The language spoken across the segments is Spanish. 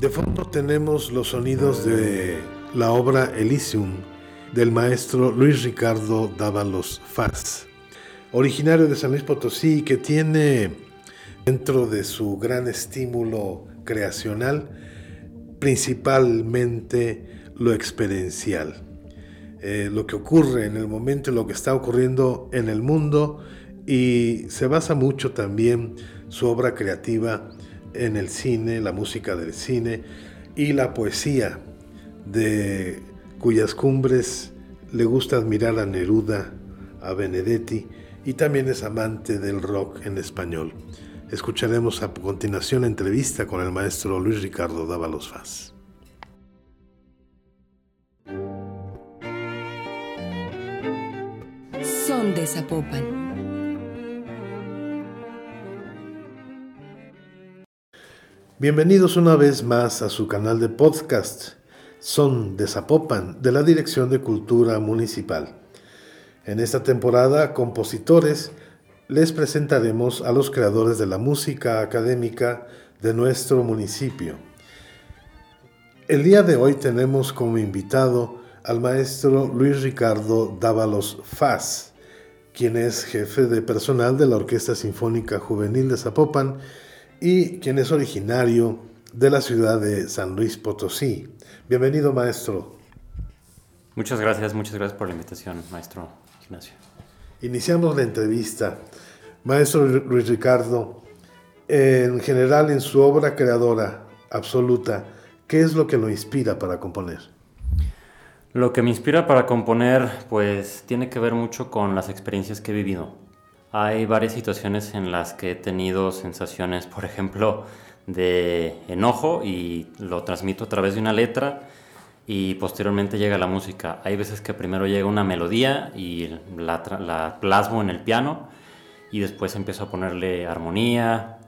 De fondo tenemos los sonidos de la obra Elysium del maestro Luis Ricardo Dávalos Faz, originario de San Luis Potosí, que tiene dentro de su gran estímulo creacional principalmente lo experiencial, eh, lo que ocurre en el momento, lo que está ocurriendo en el mundo y se basa mucho también su obra creativa en el cine, la música del cine y la poesía, de cuyas cumbres le gusta admirar a Neruda, a Benedetti y también es amante del rock en español. Escucharemos a continuación entrevista con el maestro Luis Ricardo Dávalos Faz. Son de Zapopan. Bienvenidos una vez más a su canal de podcast. Son de Zapopan, de la Dirección de Cultura Municipal. En esta temporada, compositores, les presentaremos a los creadores de la música académica de nuestro municipio. El día de hoy tenemos como invitado al maestro Luis Ricardo Dávalos Faz, quien es jefe de personal de la Orquesta Sinfónica Juvenil de Zapopan y quien es originario de la ciudad de San Luis Potosí. Bienvenido, maestro. Muchas gracias, muchas gracias por la invitación, maestro Ignacio. Iniciamos la entrevista. Maestro Luis Ricardo, en general en su obra creadora absoluta, ¿qué es lo que lo inspira para componer? Lo que me inspira para componer, pues tiene que ver mucho con las experiencias que he vivido. Hay varias situaciones en las que he tenido sensaciones, por ejemplo, de enojo y lo transmito a través de una letra y posteriormente llega la música. Hay veces que primero llega una melodía y la, plasmo en el piano y después empiezo a ponerle armonía,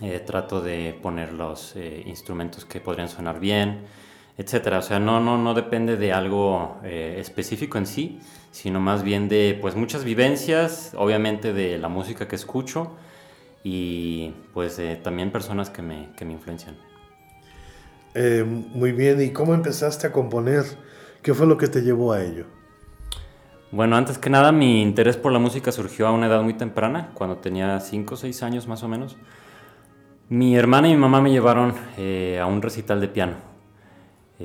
eh, trato de poner los eh, instrumentos que podrían sonar bien, etcétera. O sea, no, no, no depende de algo eh, específico en sí, sino más bien de pues muchas vivencias, obviamente de la música que escucho y pues también personas que me, que me influencian. Eh, muy bien, ¿y cómo empezaste a componer? ¿Qué fue lo que te llevó a ello? Bueno, antes que nada mi interés por la música surgió a una edad muy temprana, cuando tenía 5 o 6 años más o menos. Mi hermana y mi mamá me llevaron eh, a un recital de piano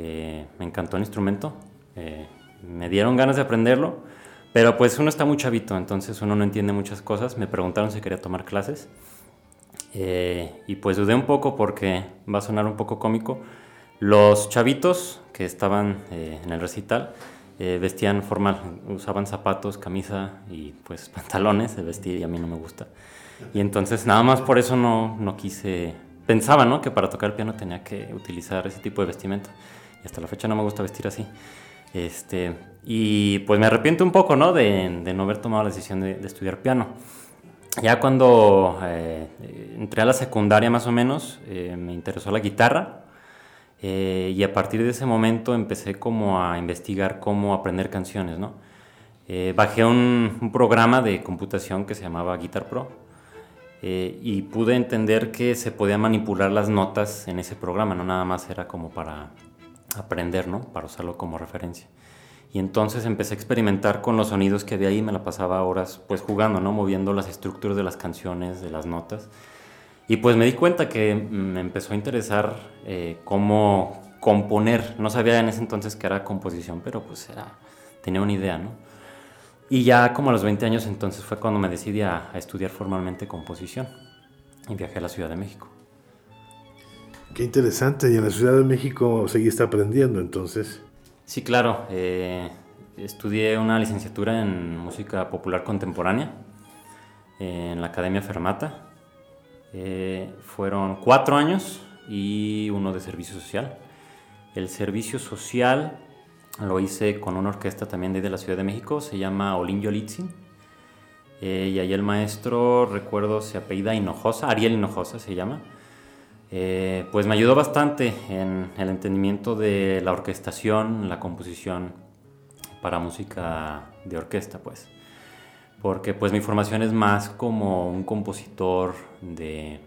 eh, me encantó el instrumento, eh, me dieron ganas de aprenderlo, pero pues uno está muy chavito, entonces uno no entiende muchas cosas. Me preguntaron si quería tomar clases eh, y pues dudé un poco porque va a sonar un poco cómico. Los chavitos que estaban en el recital vestían formal, usaban zapatos, camisa y pues pantalones de vestir y a mí no me gusta. Y entonces nada más por eso no, no quise, pensaba ¿no? que para tocar el piano tenía que utilizar ese tipo de vestimenta y hasta la fecha no me gusta vestir así. Este, y pues me arrepiento un poco, ¿no? De, no haber tomado la decisión de, estudiar piano. Ya cuando eh, entré a la secundaria más o menos, eh, me interesó la guitarra eh, y a partir de ese momento empecé como a investigar cómo aprender canciones, ¿no? bajé un, un, programa de computación que se llamaba Guitar Pro y pude entender que se podía manipular las notas en ese programa, no nada más era como para aprender, ¿no? Para usarlo como referencia. Y entonces empecé a experimentar con los sonidos que había ahí, me la pasaba horas pues jugando, ¿no? Moviendo las estructuras de las canciones, de las notas. Y pues me di cuenta que me empezó a interesar eh, cómo componer. No sabía en ese entonces que era composición, pero pues era, tenía una idea, ¿no? Y ya como a los 20 años entonces fue cuando me decidí a estudiar formalmente composición y viajé a la Ciudad de México. Qué interesante. Y en la Ciudad de México seguiste aprendiendo entonces. Sí, claro. Eh, estudié una licenciatura en música popular contemporánea en la Academia Fermata. Eh, fueron cuatro años y uno de servicio social. El servicio social lo hice con una orquesta también de la Ciudad de México, se llama Olinjo Litzin. Eh, y ahí el maestro, recuerdo, se apellida Hinojosa, Ariel Hinojosa se llama. Eh, pues me ayudó bastante en el entendimiento de la orquestación, la composición para música de orquesta, pues. Porque pues mi formación es más como un compositor de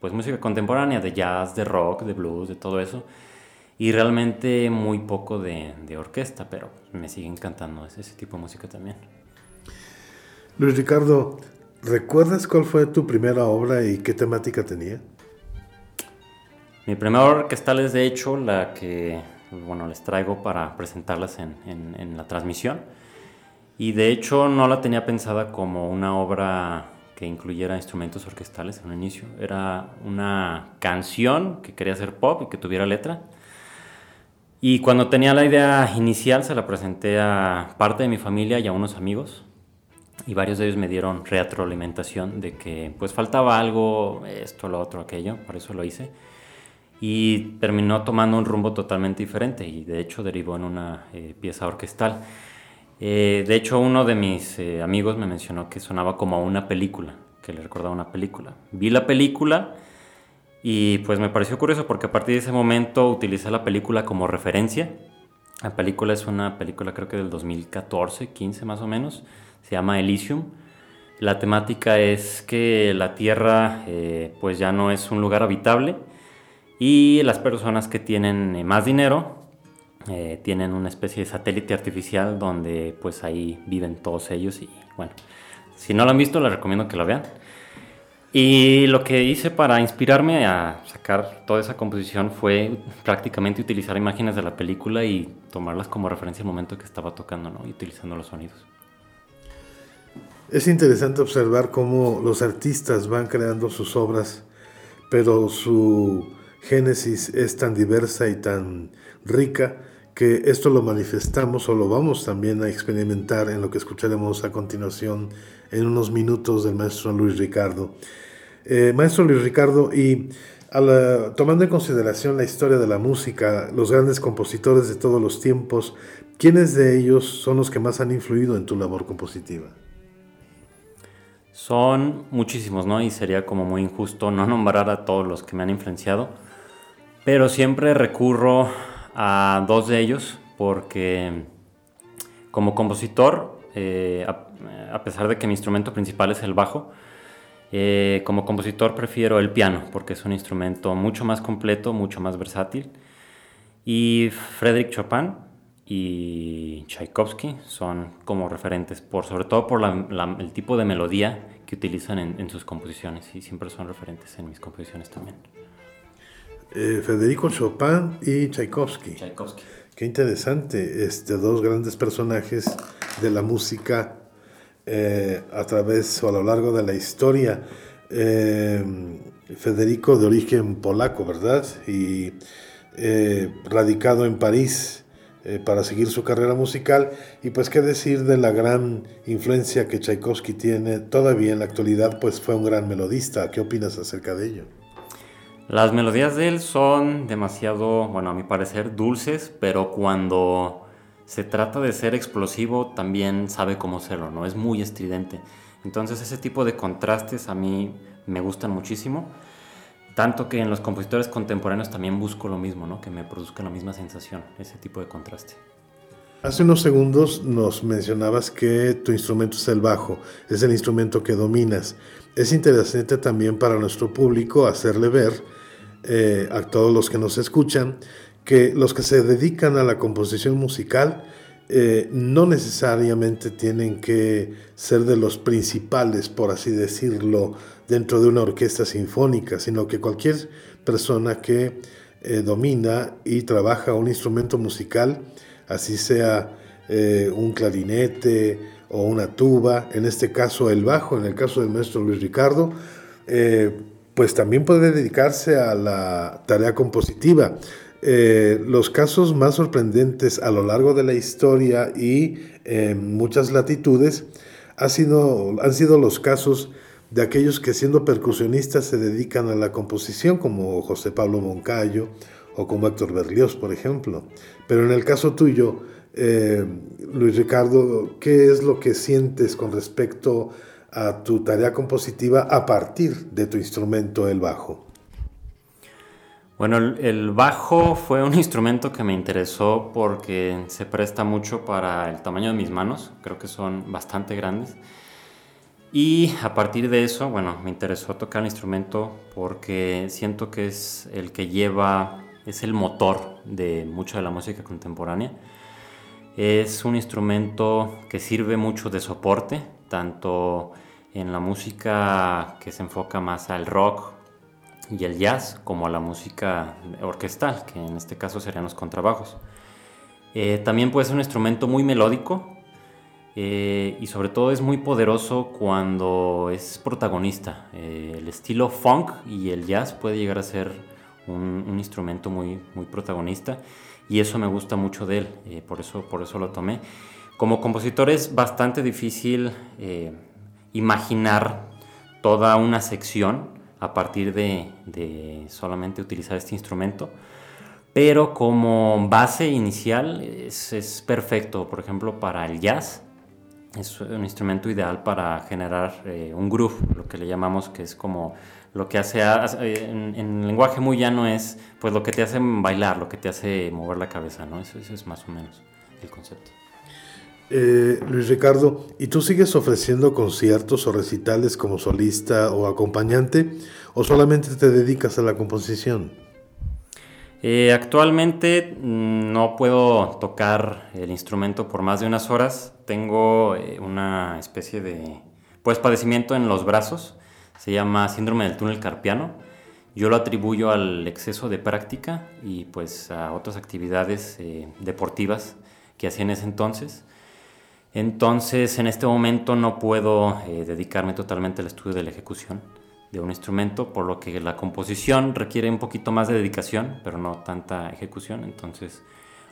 pues música contemporánea, de jazz, de rock, de blues, de todo eso. Y realmente muy poco de, orquesta, pero me sigue encantando ese, ese tipo de música también. Luis Ricardo, ¿recuerdas cuál fue tu primera obra y qué temática tenía? Mi primera orquestal es de hecho la que bueno, les traigo para presentarlas en, en, en la transmisión. Y de hecho no la tenía pensada como una obra que incluyera instrumentos orquestales en un inicio. Era una canción que quería ser pop y que tuviera letra. Y cuando tenía la idea inicial se la presenté a parte de mi familia y a unos amigos. Y varios de ellos me dieron retroalimentación de que pues faltaba algo, esto, lo otro, aquello. Por eso lo hice. Y terminó tomando un rumbo totalmente diferente y de hecho derivó en una eh, pieza orquestal. Eh, de hecho, uno de mis eh, amigos me mencionó que sonaba como una película, que le recordaba una película. Vi la película y pues me pareció curioso porque a partir de ese momento utilicé la película como referencia. La película es una película creo que del 2014, 15 más o menos. Se llama Elysium. La temática es que la Tierra eh, pues ya no es un lugar habitable y las personas que tienen más dinero eh, tienen una especie de satélite artificial donde pues ahí viven todos ellos y bueno, si no lo han visto les recomiendo que lo vean. Y lo que hice para inspirarme a sacar toda esa composición fue prácticamente utilizar imágenes de la película y tomarlas como referencia al momento que estaba tocando, ¿no? Y utilizando los sonidos. Es interesante observar cómo los artistas van creando sus obras, pero su génesis es tan diversa y tan rica que esto lo manifestamos o lo vamos también a experimentar en lo que escucharemos a continuación en unos minutos del maestro Luis Ricardo. Eh, maestro Luis Ricardo, y tomando en consideración la historia de la música, los grandes compositores de todos los tiempos, ¿quiénes de ellos son los que más han influido en tu labor compositiva? Son muchísimos, ¿no? Y sería como muy injusto no nombrar a todos los que me han influenciado, pero siempre recurro a dos de ellos porque como compositor, eh, a, pesar de que mi instrumento principal es el bajo, eh, como compositor prefiero el piano porque es un instrumento mucho más completo, mucho más versátil. Y Frédéric Chopin y Tchaikovsky son como referentes, por, sobre todo por el tipo de melodía que utilizan en, en sus composiciones y siempre son referentes en mis composiciones también. Eh, Federico Chopin y Tchaikovsky. Qué interesante, este, dos grandes personajes de la música eh, a través o a lo largo de la historia. Eh, Federico de origen polaco, ¿verdad? Y radicado en París para seguir su carrera musical. Y pues qué decir de la gran influencia que Tchaikovsky tiene todavía en la actualidad, pues fue un gran melodista. ¿Qué opinas acerca de ello? Las melodías de él son demasiado, bueno, a mi parecer, dulces, pero cuando se trata de ser explosivo también sabe cómo serlo, ¿no? Es muy estridente. Entonces ese tipo de contrastes a mí me gustan muchísimo. Tanto que en los compositores contemporáneos también busco lo mismo, ¿no? Que me produzca la misma sensación, ese tipo de contraste. Hace unos segundos nos mencionabas que tu instrumento es el bajo, es el instrumento que dominas. Es interesante también para nuestro público hacerle ver eh, a todos los que nos escuchan que los que se dedican a la composición musical eh, no necesariamente tienen que ser de los principales, por así decirlo, dentro de una orquesta sinfónica, sino que cualquier persona que eh, domina y trabaja un instrumento musical, así sea un clarinete o una tuba, en este caso el bajo, en el caso del maestro Luis Ricardo, pues también puede dedicarse a la tarea compositiva. Eh, los casos más sorprendentes a lo largo de la historia y en muchas latitudes ha sido, han sido los casos de aquellos que siendo percusionistas se dedican a la composición, como José Pablo Moncayo o como Héctor Berlioz, por ejemplo. Pero en el caso tuyo, eh, Luis Ricardo, ¿qué es lo que sientes con respecto a a tu tarea compositiva a partir de tu instrumento, el bajo? Bueno, el, bajo fue un instrumento que me interesó porque se presta mucho para el tamaño de mis manos, creo que son bastante grandes. Y a partir de eso, bueno, me interesó tocar el instrumento porque siento que es el que lleva, es el motor de mucha de la música contemporánea. Es un instrumento que sirve mucho de soporte, tanto en la música que se enfoca más al rock y el jazz, como a la música orquestal, que en este caso serían los contrabajos. Eh, también puede ser un instrumento muy melódico, eh, y sobre todo es muy poderoso cuando es protagonista. Eh, el estilo funk y el jazz puede llegar a ser un, instrumento muy, muy protagonista y eso me gusta mucho de él, eh, por, eso, por eso lo tomé. Como compositor es bastante difícil imaginar toda una sección a partir de, de solamente utilizar este instrumento pero como base inicial es, es, perfecto, por ejemplo, para el jazz es un instrumento ideal para generar eh, un groove, lo que le llamamos, que es como lo que hace, eh, en, lenguaje muy llano es pues lo que te hace bailar, lo que te hace mover la cabeza, ¿no? Eso, es más o menos el concepto. Eh, Luis Ricardo, ¿y tú sigues ofreciendo conciertos o recitales como solista o acompañante o solamente te dedicas a la composición? Eh, actualmente mm, no puedo tocar el instrumento por más de unas horas. Tengo eh, una especie de pues, padecimiento en los brazos. Se llama síndrome del túnel carpiano. Yo lo atribuyo al exceso de práctica y pues a otras actividades eh, deportivas que hacía en ese entonces. Entonces en este momento no puedo dedicarme totalmente al estudio de la ejecución de un instrumento, por lo que la composición requiere un poquito más de dedicación, pero no tanta ejecución. Entonces,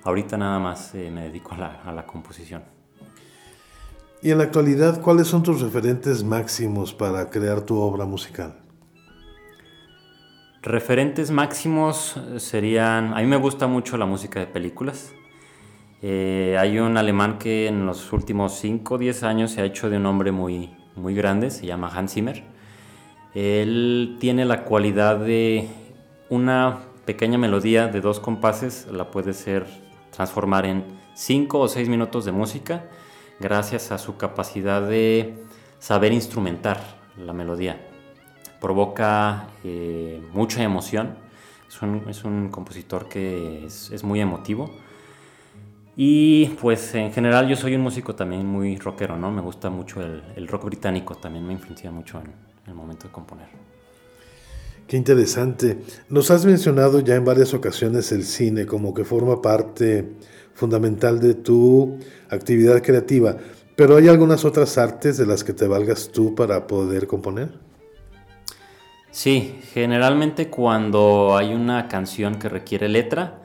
ahorita nada más eh, me dedico a la, a la composición. Y en la actualidad, ¿cuáles son tus referentes máximos para crear tu obra musical? Referentes máximos serían, a mí me gusta mucho la música de películas. Eh, hay un alemán que en los últimos 5 o 10 años se ha hecho de un hombre muy, muy grande, se llama Hans Zimmer. Él tiene la cualidad de una pequeña melodía de dos compases, la puede ser transformar en cinco o seis minutos de música gracias a su capacidad de saber instrumentar la melodía. Provoca eh, mucha emoción, es un, compositor que es, muy emotivo. Y pues en general yo soy un músico también muy rockero, ¿no? Me gusta mucho el, el rock británico, también me influencia mucho en, el momento de componer. Qué interesante. Nos has mencionado ya en varias ocasiones el cine como que forma parte fundamental de tu actividad creativa, pero ¿hay algunas otras artes de las que te valgas tú para poder componer? Sí, generalmente cuando hay una canción que requiere letra,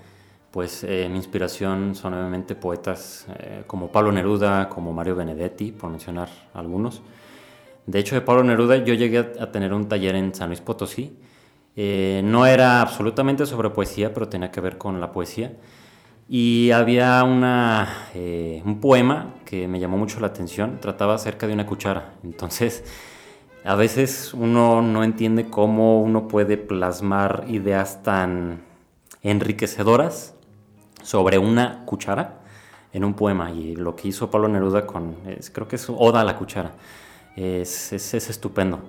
pues eh, mi inspiración son obviamente poetas eh, como Pablo Neruda, como Mario Benedetti, por mencionar algunos. De hecho, de Pablo Neruda yo llegué a tener un taller en San Luis Potosí. Eh, no era absolutamente sobre poesía, pero tenía que ver con la poesía. Y había un poema que me llamó mucho la atención, trataba acerca de una cuchara. Entonces, a veces uno no entiende cómo uno puede plasmar ideas tan enriquecedoras sobre una cuchara en un poema. Y lo que hizo Pablo Neruda con, creo que es Oda a la cuchara es, es, estupendo.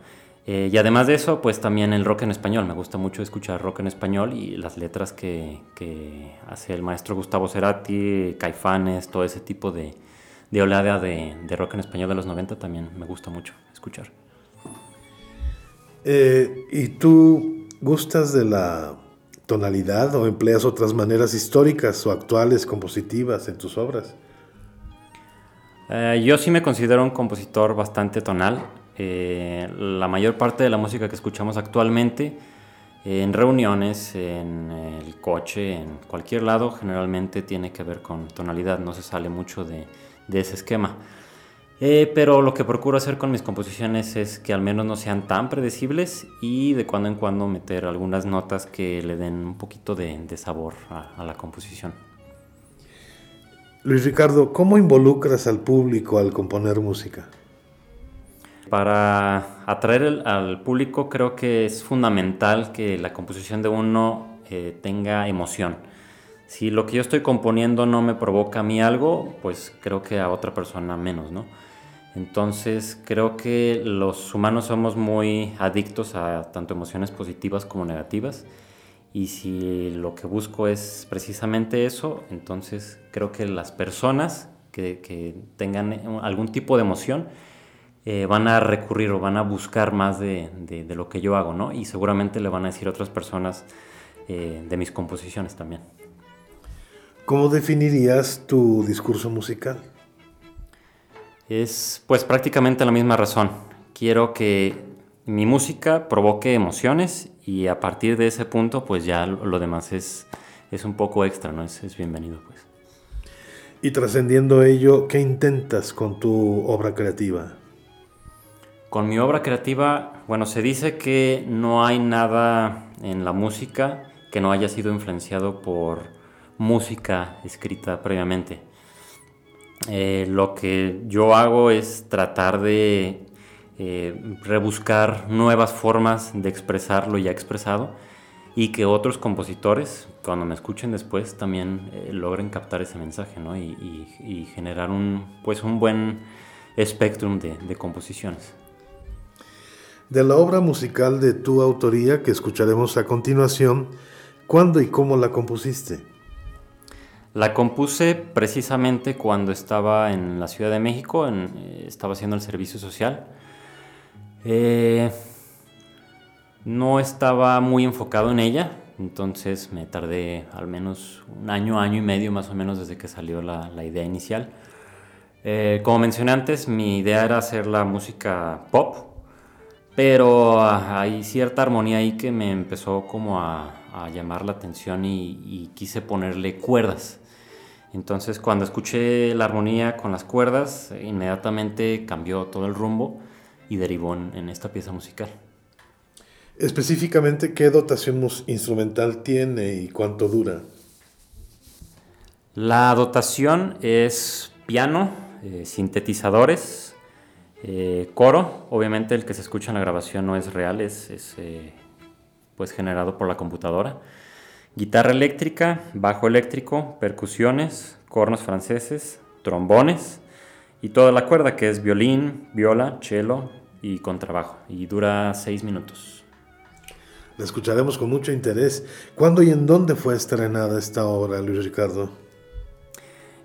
Eh, y además de eso, pues también el rock en español. Me gusta mucho escuchar rock en español y las letras que, que hace el maestro Gustavo Cerati, Caifanes, todo ese tipo de, de oleada de, de, rock en español de los 90 también me gusta mucho escuchar. Eh, ¿Y tú gustas de la tonalidad o empleas otras maneras históricas o actuales compositivas en tus obras? Eh, yo sí me considero un compositor bastante tonal. Eh, la mayor parte de la música que escuchamos actualmente, en reuniones, en el coche, en cualquier lado, generalmente tiene que ver con tonalidad, no se sale mucho de, ese esquema. Eh, pero lo que procuro hacer con mis composiciones es que al menos no sean tan predecibles y de cuando en cuando meter algunas notas que le den un poquito de, sabor a la composición. Luis Ricardo, ¿cómo involucras al público al componer música? Para atraer al público creo que es fundamental que la composición de uno eh, tenga emoción. Si lo que yo estoy componiendo no me provoca a mí algo, pues creo que a otra persona menos, ¿no? Entonces creo que los humanos somos muy adictos a tanto emociones positivas como negativas. Y si lo que busco es precisamente eso, entonces creo que las personas que, tengan algún tipo de emoción eh, van a recurrir o van a buscar más de, lo que yo hago, ¿no? Y seguramente le van a decir otras personas eh, de mis composiciones también. ¿Cómo definirías tu discurso musical? Es pues prácticamente la misma razón. Quiero que mi música provoque emociones y a partir de ese punto pues ya lo demás es, es un poco extra, ¿no? Es, es bienvenido pues. Y trascendiendo ello, ¿qué intentas con tu obra creativa? Con mi obra creativa, bueno, se dice que no hay nada en la música que no haya sido influenciado por música escrita previamente. Eh, lo que yo hago es tratar de eh, rebuscar nuevas formas de expresar lo ya expresado y que otros compositores, cuando me escuchen después, también eh, logren captar ese mensaje ¿no? y, generar un, pues un buen espectrum de, de composiciones. De la obra musical de tu autoría que escucharemos a continuación, ¿cuándo y cómo la compusiste? La compuse precisamente cuando estaba en la Ciudad de México, eh, estaba haciendo el servicio social. Eh, no estaba muy enfocado en ella, entonces me tardé al menos un año, año y medio más o menos desde que salió la, idea inicial. Eh, como mencioné antes, mi idea era hacer la música pop, pero hay cierta armonía ahí que me empezó como a, llamar la atención y, quise ponerle cuerdas. Entonces cuando escuché la armonía con las cuerdas, inmediatamente cambió todo el rumbo y derivó en, esta pieza musical. Específicamente, ¿qué dotación instrumental tiene y cuánto dura? La dotación es piano, eh, sintetizadores, eh, coro. Obviamente el que se escucha en la grabación no es real, es, eh, pues generado por la computadora guitarra eléctrica, bajo eléctrico, percusiones, cornos franceses, trombones y toda la cuerda que es violín, viola, cello y contrabajo y dura seis minutos. La escucharemos con mucho interés. ¿Cuándo y en dónde fue estrenada esta obra, Luis Ricardo?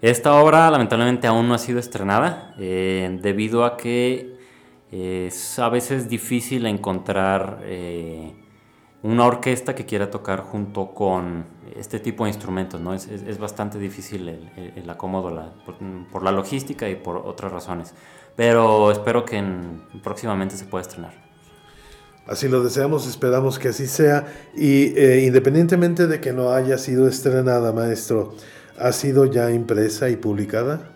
Esta obra lamentablemente aún no ha sido estrenada eh, debido a que es a veces difícil encontrar eh, una orquesta que quiera tocar junto con este tipo de instrumentos, ¿no? Es, es, bastante difícil el, acomodo por, la logística y por otras razones. Pero espero que próximamente se pueda estrenar. Así lo deseamos, esperamos que así sea. Y eh, independientemente de que no haya sido estrenada, maestro, ¿ha sido ya impresa y publicada?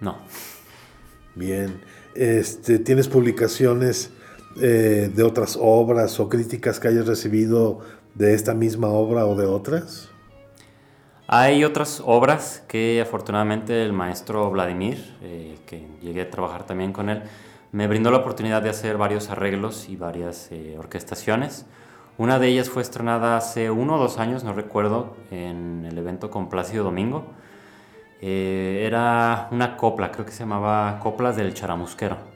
No. Bien. Este, ¿Tienes publicaciones eh, de otras obras o críticas que hayas recibido de esta misma obra o de otras? Hay otras obras que afortunadamente el maestro Vladimir, eh, que llegué a trabajar también con él, me brindó la oportunidad de hacer varios arreglos y varias eh, orquestaciones. Una de ellas fue estrenada hace uno o dos años, no recuerdo, en el evento con Plácido Domingo. era una copla, creo que se llamaba Coplas del Charamusquero.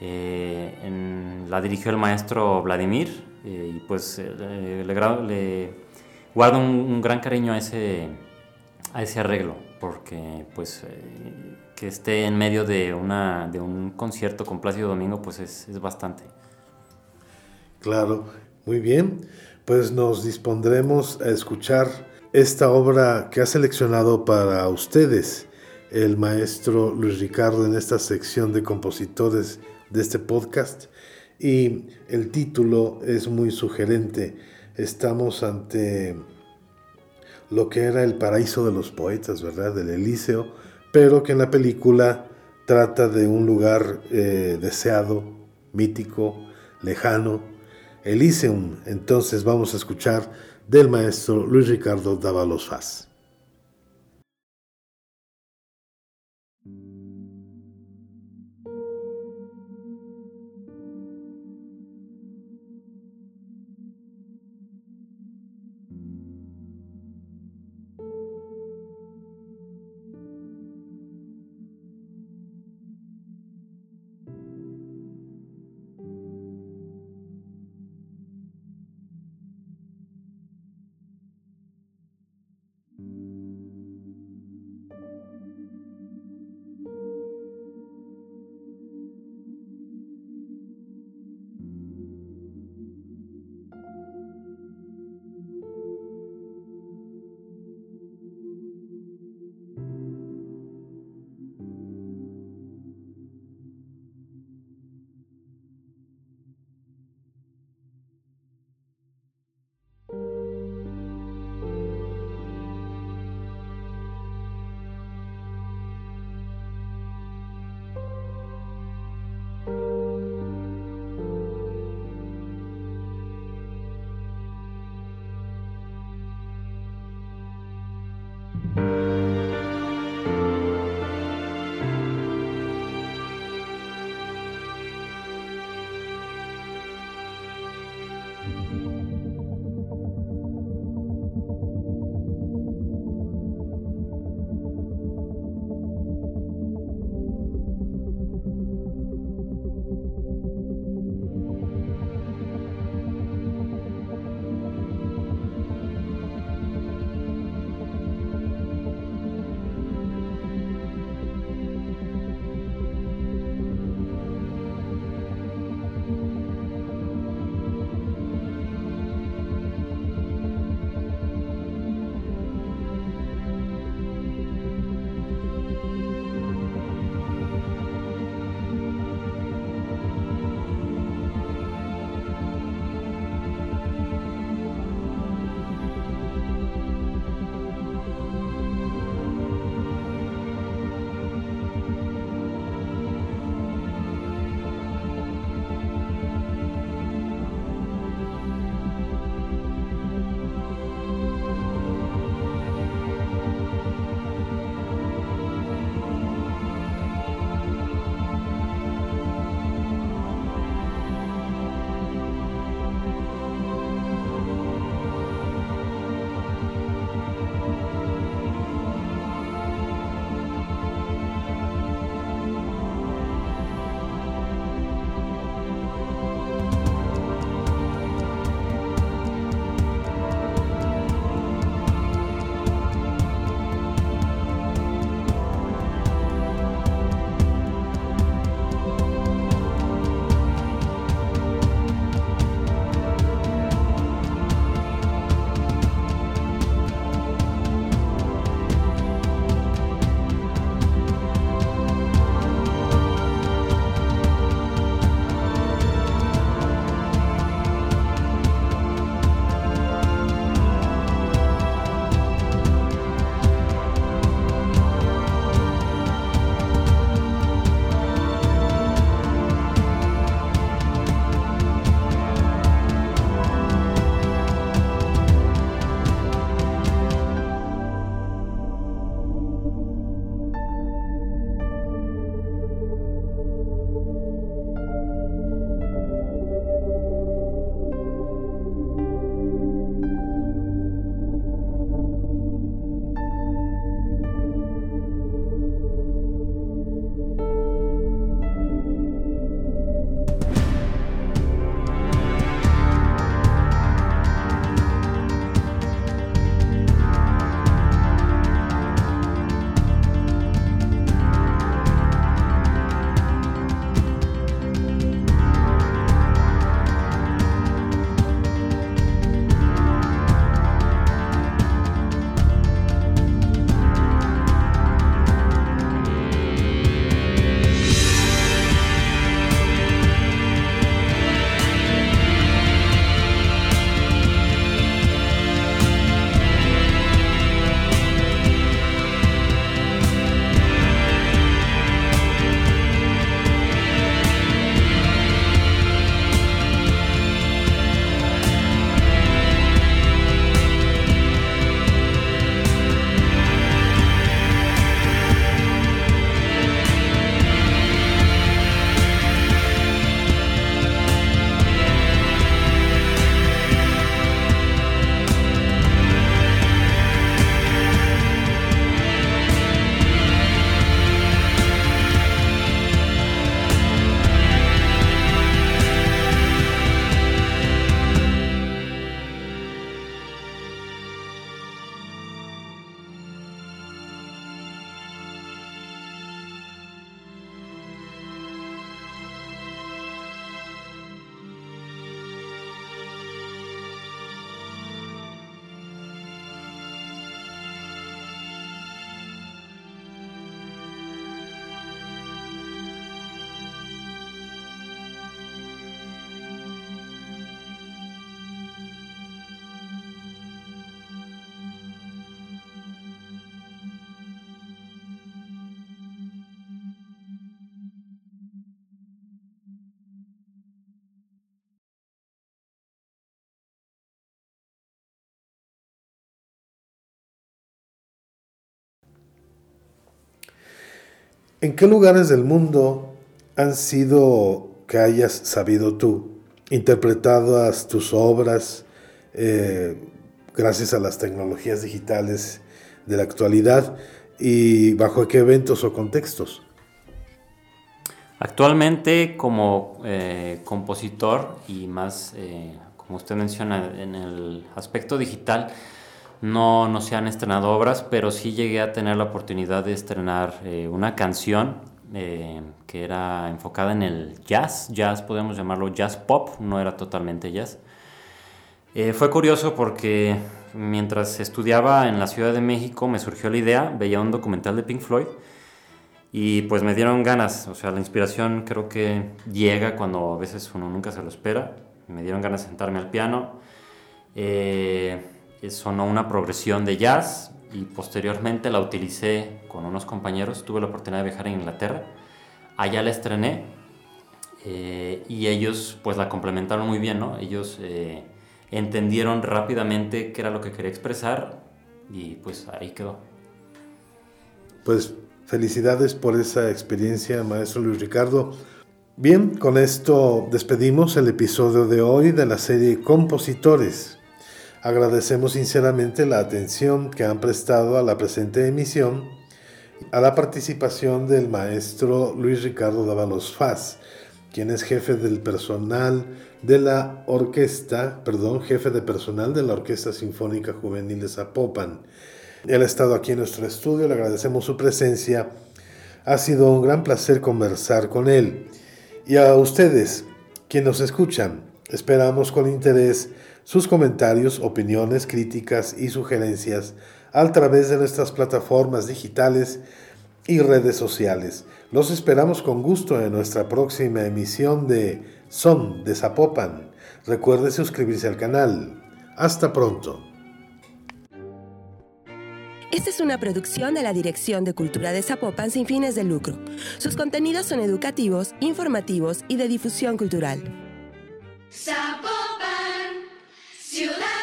Eh, la dirigió el maestro Vladimir eh, y pues eh, le, guardo un, gran cariño a ese, a ese arreglo porque pues que esté en medio de, una, de un concierto con Plácido Domingo pues es, es bastante. Claro, muy bien, pues nos dispondremos a escuchar esta obra que ha seleccionado para ustedes el maestro Luis Ricardo en esta sección de compositores de este podcast y el título es muy sugerente. Estamos ante lo que era el paraíso de los poetas, ¿verdad? Del Elíseo, pero que en la película trata de un lugar eh, deseado, mítico, lejano, Elysium. Entonces vamos a escuchar del maestro Luis Ricardo Dávalos Faz. ¿En qué lugares del mundo han sido que hayas sabido tú, interpretadas tus obras eh, gracias a las tecnologías digitales de la actualidad y bajo qué eventos o contextos? Actualmente como eh, compositor y más, eh, como usted menciona, en el aspecto digital, no, no se han estrenado obras, pero sí llegué a tener la oportunidad de estrenar eh, una canción que era enfocada en el jazz, jazz podemos llamarlo jazz pop, no era totalmente jazz. fue curioso porque mientras estudiaba en la Ciudad de México me surgió la idea, veía un documental de Pink Floyd, y pues me dieron ganas, o sea, la inspiración creo que llega cuando a veces uno nunca se lo espera. Me dieron ganas de sentarme al piano. Eh, sonó una progresión de jazz y posteriormente la utilicé con unos compañeros. Tuve la oportunidad de viajar en Inglaterra. Allá la estrené eh, y ellos pues la complementaron muy bien, ¿no? Ellos eh, entendieron rápidamente qué era lo que quería expresar y pues ahí quedó. Pues Felicidades por esa experiencia, maestro Luis Ricardo. Bien, con esto despedimos el episodio de hoy de la serie Compositores. Agradecemos sinceramente la atención que han prestado a la presente emisión, a la participación del maestro Luis Ricardo Dávalos Faz, quien es jefe del personal de la orquesta, perdón, jefe de personal de la Orquesta Sinfónica Juvenil de Zapopan él ha estado aquí en nuestro estudio, le agradecemos su presencia. Ha sido un gran placer conversar con él. Y a ustedes, quienes nos escuchan, esperamos con interés sus comentarios, opiniones, críticas y sugerencias a través de nuestras plataformas digitales y redes sociales. Los esperamos con gusto en nuestra próxima emisión de Son de Zapopan. Recuerde suscribirse al canal. Hasta pronto. Esta es una producción de la Dirección de Cultura de Zapopan sin fines de lucro. Sus contenidos son educativos, informativos y de difusión cultural. Zapopan. to